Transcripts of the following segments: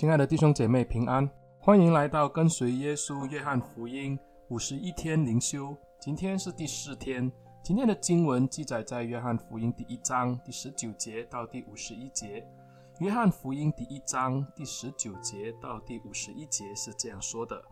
亲爱的弟兄姐妹平安，欢迎来到跟随耶稣约翰福音五十一天灵修。今天是第四天，今天的经文记载在约翰福音第一章第十九节到第五十一节。约翰福音第一章第十九节到第五十一节是这样说的：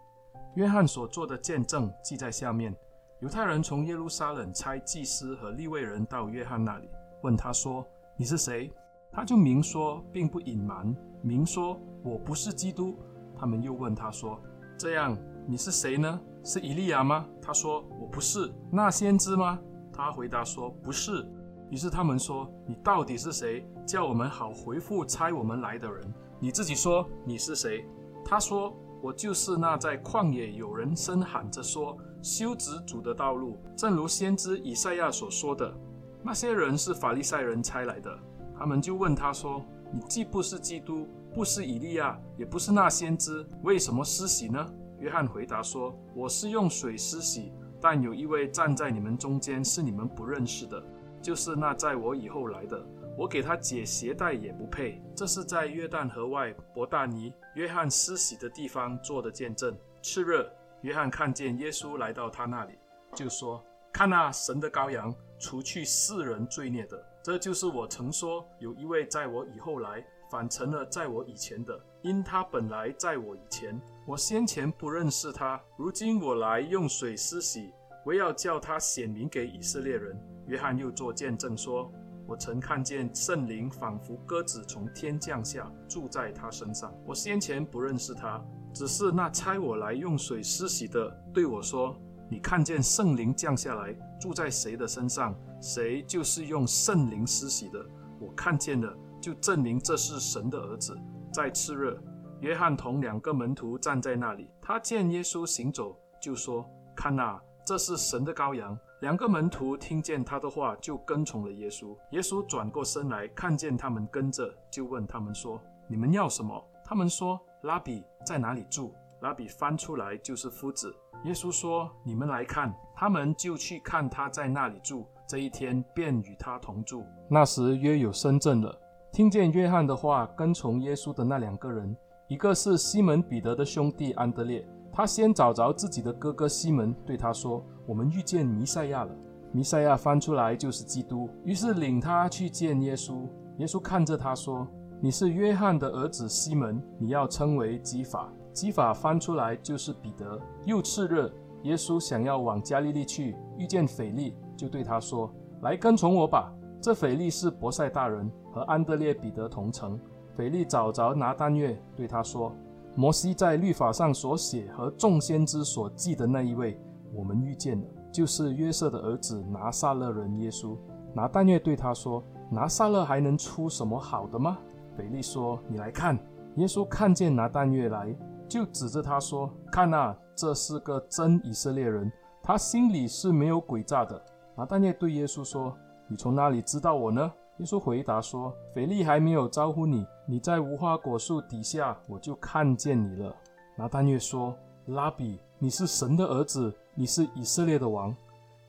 约翰所做的见证记在下面。犹太人从耶路撒冷差祭司和利未人到约翰那里，问他说：“你是谁？”他就明说，并不隐瞒，明说：“我不是基督。”他们又问他说：“这样，你是谁呢？是以利亚吗？”他说：“我不是。”那先知吗？他回答说：“不是。”于是他们说：“你到底是谁？叫我们好回复差我们来的人。你自己说你是谁？”他说：“我就是那在旷野有人声喊着说。”修直主的道路，正如先知以赛亚所说的。那些人是法利赛人差来的，他们就问他说：“你既不是基督，不是以利亚，也不是那先知，为什么施洗呢？”约翰回答说：“我是用水施洗，但有一位站在你们中间，是你们不认识的，就是那在我以后来的。我给他解鞋带也不配。”这是在约旦河外伯大尼约翰施洗的地方做的见证。次日。约翰看见耶稣来到他那里，就说：“看那，神的羔羊，除去世人罪孽的。这就是我曾说，有一位在我以后来，反成了在我以前的，因他本来在我以前。我先前不认识他，如今我来用水施洗，我要叫他显明给以色列人。”约翰又作见证说：“我曾看见圣灵仿佛鸽子从天降下，住在他身上。我先前不认识他。”只是那差我来用水施洗的对我说：“你看见圣灵降下来住在谁的身上，谁就是用圣灵施洗的。我看见了，就证明这是神的儿子。”在次日，约翰同两个门徒站在那里，他见耶稣行走，就说：“看哪，这是神的羔羊。”两个门徒听见他的话，就跟从了耶稣。耶稣转过身来看见他们跟着，就问他们说：“你们要什么？”他们说。拉比在哪里住？拉比翻出来就是夫子。耶稣说：“你们来看。”他们就去看他在那里住。这一天便与他同住。那时约有申正了，听见约翰的话，跟从耶稣的那两个人，一个是西门彼得的兄弟安德烈。他先找着自己的哥哥西门，对他说：“我们遇见弥赛亚了。”弥赛亚翻出来就是基督。于是领他去见耶稣。耶稣看着他说。你是约翰的儿子西门，你要称为基法。基法翻出来就是彼得。又次日，耶稣想要往加利利去，遇见腓力，就对他说：“来跟从我吧。”这腓力是伯赛大人，和安德烈、彼得同城。腓力找着拿但月，对他说：“摩西在律法上所写和众先知所记的那一位，我们遇见了，就是约瑟的儿子拿撒勒人耶稣。”拿但月对他说：“拿撒勒还能出什么好的吗？”腓力说：“你来看。”耶稣看见拿但月来，就指着他说：“看哪，这是个真以色列人，他心里是没有诡诈的。”拿但业对耶稣说：“你从哪里知道我呢？”耶稣回答说：“腓力还没有招呼你，你在无花果树底下，我就看见你了。”拿但业说：“拉比，你是神的儿子，你是以色列的王。”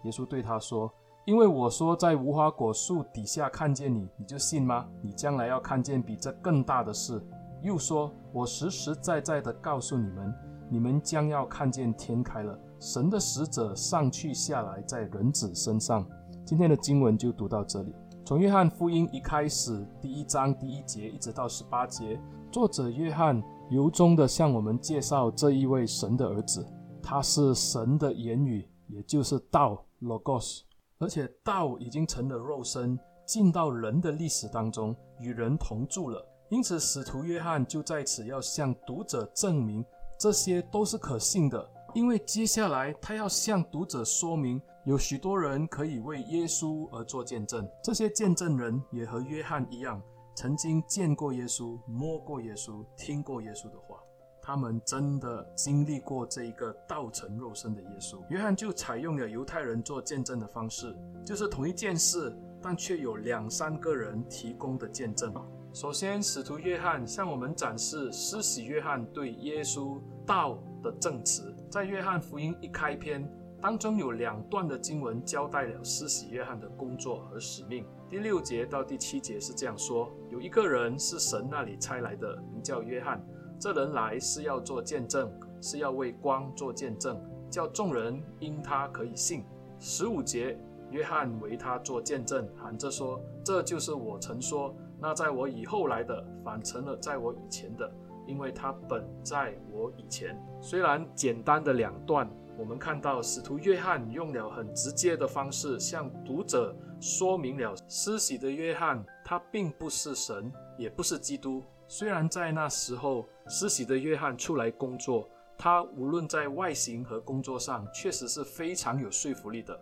耶稣对他说。因为我说在无花果树底下看见你，你就信吗？你将来要看见比这更大的事。又说，我实实在在的告诉你们，你们将要看见天开了，神的使者上去下来在人子身上。今天的经文就读到这里。从约翰福音一开始，第一章第一节一直到十八节，作者约翰由衷的向我们介绍这一位神的儿子，他是神的言语，也就是道 （Logos）。而且道已经成了肉身，进到人的历史当中，与人同住了。因此，使徒约翰就在此要向读者证明，这些都是可信的。因为接下来他要向读者说明，有许多人可以为耶稣而做见证。这些见证人也和约翰一样，曾经见过耶稣、摸过耶稣、听过耶稣的话。他们真的经历过这一个道成肉身的耶稣，约翰就采用了犹太人做见证的方式，就是同一件事，但却有两三个人提供的见证。首先，使徒约翰向我们展示施洗约翰对耶稣道的证词，在约翰福音一开篇当中有两段的经文交代了施洗约翰的工作和使命。第六节到第七节是这样说：有一个人是神那里差来的，名叫约翰。这人来是要做见证，是要为光做见证，叫众人因他可以信。十五节，约翰为他做见证，喊着说：“这就是我曾说，那在我以后来的，反成了在我以前的，因为他本在我以前。”虽然简单的两段。我们看到使徒约翰用了很直接的方式向读者说明了施洗的约翰，他并不是神，也不是基督。虽然在那时候施洗的约翰出来工作，他无论在外形和工作上确实是非常有说服力的。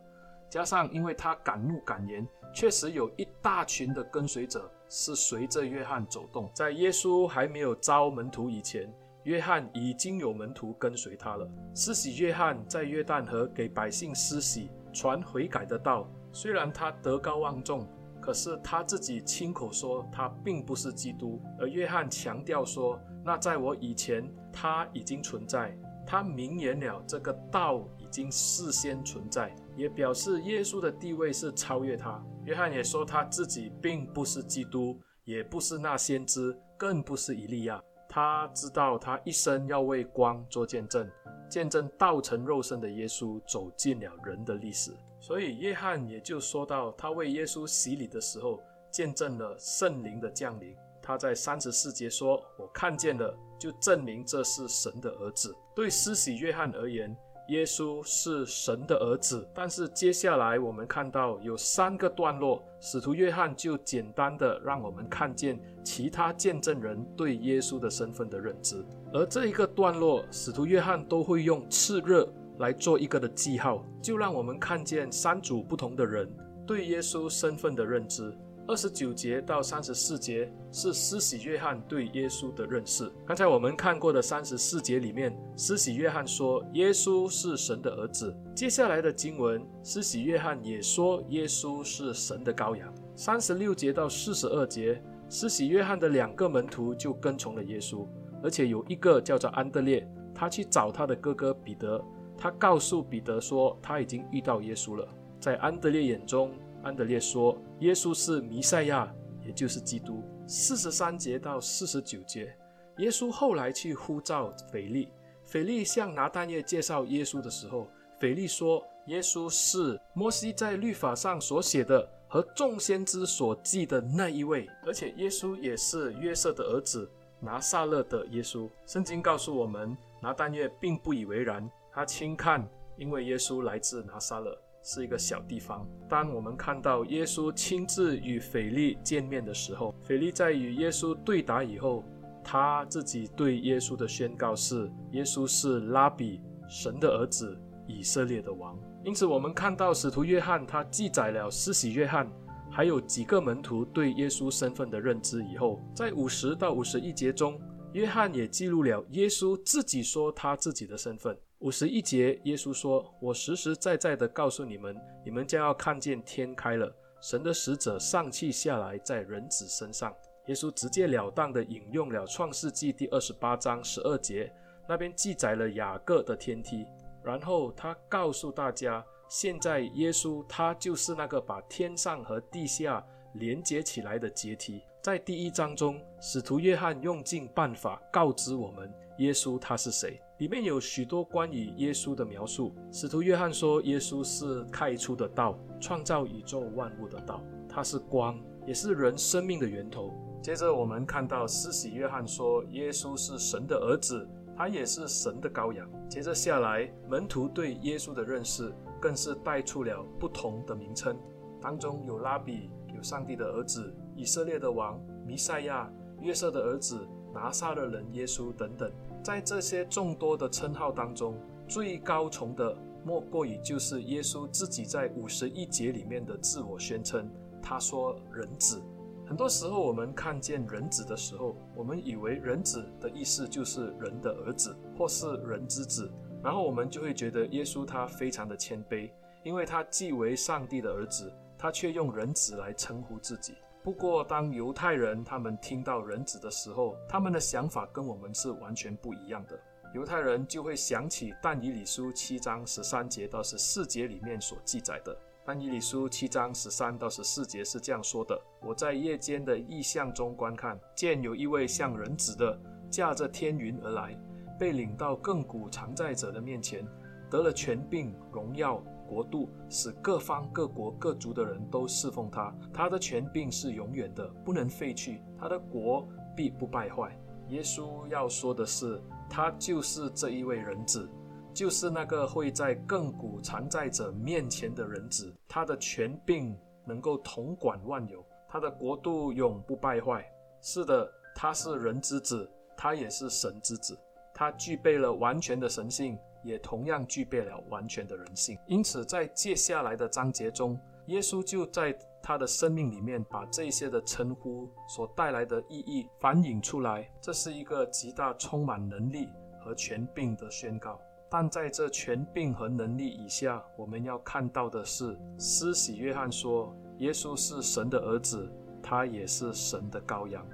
加上因为他敢怒敢言，确实有一大群的跟随者是随着约翰走动。在耶稣还没有招门徒以前。约翰已经有门徒跟随他了。施洗约翰在约旦河给百姓施洗，传悔改的道。虽然他德高望重，可是他自己亲口说他并不是基督。而约翰强调说，那在我以前他已经存在。他明言了这个道已经事先存在，也表示耶稣的地位是超越他。约翰也说他自己并不是基督，也不是那先知，更不是以利亚。他知道，他一生要为光做见证，见证道成肉身的耶稣走进了人的历史。所以，约翰也就说到，他为耶稣洗礼的时候，见证了圣灵的降临。他在三十四节说：“我看见了，就证明这是神的儿子。”对施洗约翰而言，耶稣是神的儿子，但是接下来我们看到有三个段落，使徒约翰就简单的让我们看见其他见证人对耶稣的身份的认知，而这一个段落，使徒约翰都会用炽热来做一个的记号，就让我们看见三组不同的人对耶稣身份的认知。二十九节到三十四节是施洗约翰对耶稣的认识。刚才我们看过的三十四节里面，施洗约翰说耶稣是神的儿子。接下来的经文，施洗约翰也说耶稣是神的羔羊。三十六节到四十二节，施洗约翰的两个门徒就跟从了耶稣，而且有一个叫做安德烈，他去找他的哥哥彼得，他告诉彼得说他已经遇到耶稣了。在安德烈眼中，安德烈说：“耶稣是弥赛亚，也就是基督。”四十三节到四十九节，耶稣后来去呼召腓力。腓力向拿但业介绍耶稣的时候，腓力说：“耶稣是摩西在律法上所写的和众先知所记的那一位，而且耶稣也是约瑟的儿子，拿撒勒的耶稣。”圣经告诉我们，拿但业并不以为然，他轻看，因为耶稣来自拿撒勒。是一个小地方。当我们看到耶稣亲自与腓力见面的时候，腓力在与耶稣对答以后，他自己对耶稣的宣告是：耶稣是拉比，神的儿子，以色列的王。因此，我们看到使徒约翰他记载了施洗约翰还有几个门徒对耶稣身份的认知以后，在五十到五十一节中，约翰也记录了耶稣自己说他自己的身份。五十一节，耶稣说：“我实实在在的告诉你们，你们将要看见天开了，神的使者上气下来在人子身上。”耶稣直截了当的引用了创世纪第二十八章十二节，那边记载了雅各的天梯。然后他告诉大家，现在耶稣他就是那个把天上和地下连接起来的阶梯。在第一章中，使徒约翰用尽办法告知我们，耶稣他是谁。里面有许多关于耶稣的描述。使徒约翰说，耶稣是开出的道，创造宇宙万物的道。他是光，也是人生命的源头。接着我们看到施洗约翰说，耶稣是神的儿子，他也是神的羔羊。接着下来，门徒对耶稣的认识更是带出了不同的名称，当中有拉比，有上帝的儿子，以色列的王，弥赛亚，约瑟的儿子，拿撒勒人耶稣等等。在这些众多的称号当中，最高崇的莫过于就是耶稣自己在五十一节里面的自我宣称。他说：“人子。”很多时候，我们看见“人子”的时候，我们以为“人子”的意思就是人的儿子，或是人之子。然后我们就会觉得耶稣他非常的谦卑，因为他既为上帝的儿子，他却用人子来称呼自己。不过，当犹太人他们听到人子的时候，他们的想法跟我们是完全不一样的。犹太人就会想起但以理书七章十三节到十四节里面所记载的。但以理书七章十三到十四节是这样说的：“我在夜间的异象中观看，见有一位像人子的驾着天云而来，被领到亘古常在者的面前，得了权柄、荣耀、国度，使各方各国各族的人都侍奉他。他的权柄是永远的，不能废去；他的国必不败坏。耶稣要说的是，他就是这一位人子。就是那个会在亘古常在者面前的人子，他的权柄能够统管万有，他的国度永不败坏。是的，他是人之子，他也是神之子，他具备了完全的神性，也同样具备了完全的人性。因此，在接下来的章节中，耶稣就在他的生命里面把这些的称呼所带来的意义反映出来。这是一个极大充满能力和权柄的宣告。但在这权柄和能力以下，我们要看到的是，施洗约翰说，耶稣是神的儿子，他也是神的羔羊，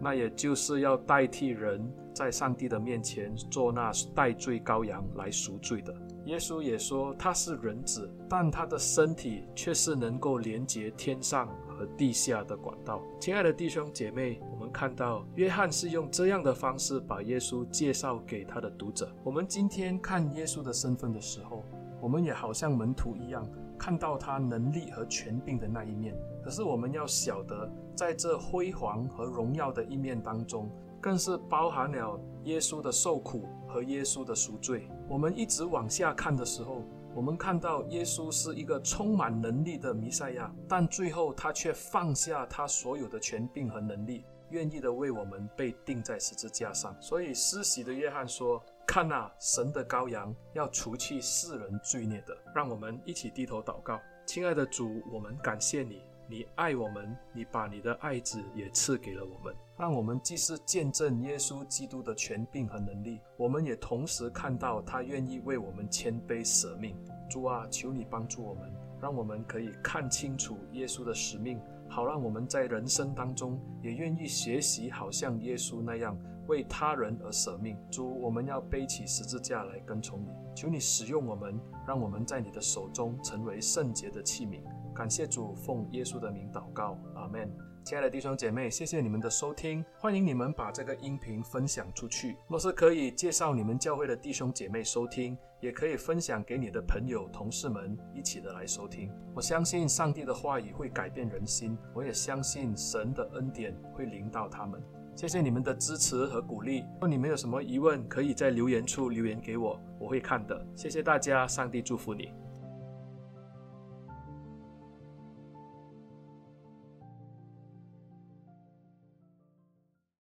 那也就是要代替人在上帝的面前做那代罪羔羊来赎罪的。耶稣也说他是人子，但他的身体却是能够连接天上和地下的管道。亲爱的弟兄姐妹。我们看到约翰是用这样的方式把耶稣介绍给他的读者。我们今天看耶稣的身份的时候，我们也好像门徒一样，看到他能力和权柄的那一面。可是我们要晓得，在这辉煌和荣耀的一面当中，更是包含了耶稣的受苦和耶稣的赎罪。我们一直往下看的时候，我们看到耶稣是一个充满能力的弥赛亚，但最后他却放下他所有的权柄和能力。愿意的为我们被钉在十字架上，所以施洗的约翰说：“看那，神的羔羊，要除去世人罪孽的。”让我们一起低头祷告，亲爱的主，我们感谢你，你爱我们，你把你的爱子也赐给了我们，让我们既是见证耶稣基督的权柄和能力，我们也同时看到他愿意为我们谦卑舍命。主啊，求你帮助我们，让我们可以看清楚耶稣的使命。好让我们在人生当中也愿意学习，好像耶稣那样为他人而舍命。主，我们要背起十字架来跟从你。求你使用我们，让我们在你的手中成为圣洁的器皿。感谢主，奉耶稣的名祷告，阿门。亲爱的弟兄姐妹，谢谢你们的收听，欢迎你们把这个音频分享出去。若是可以介绍你们教会的弟兄姐妹收听，也可以分享给你的朋友、同事们一起的来收听。我相信上帝的话语会改变人心，我也相信神的恩典会临到他们。谢谢你们的支持和鼓励。如果你们有什么疑问，可以在留言处留言给我，我会看的。谢谢大家，上帝祝福你。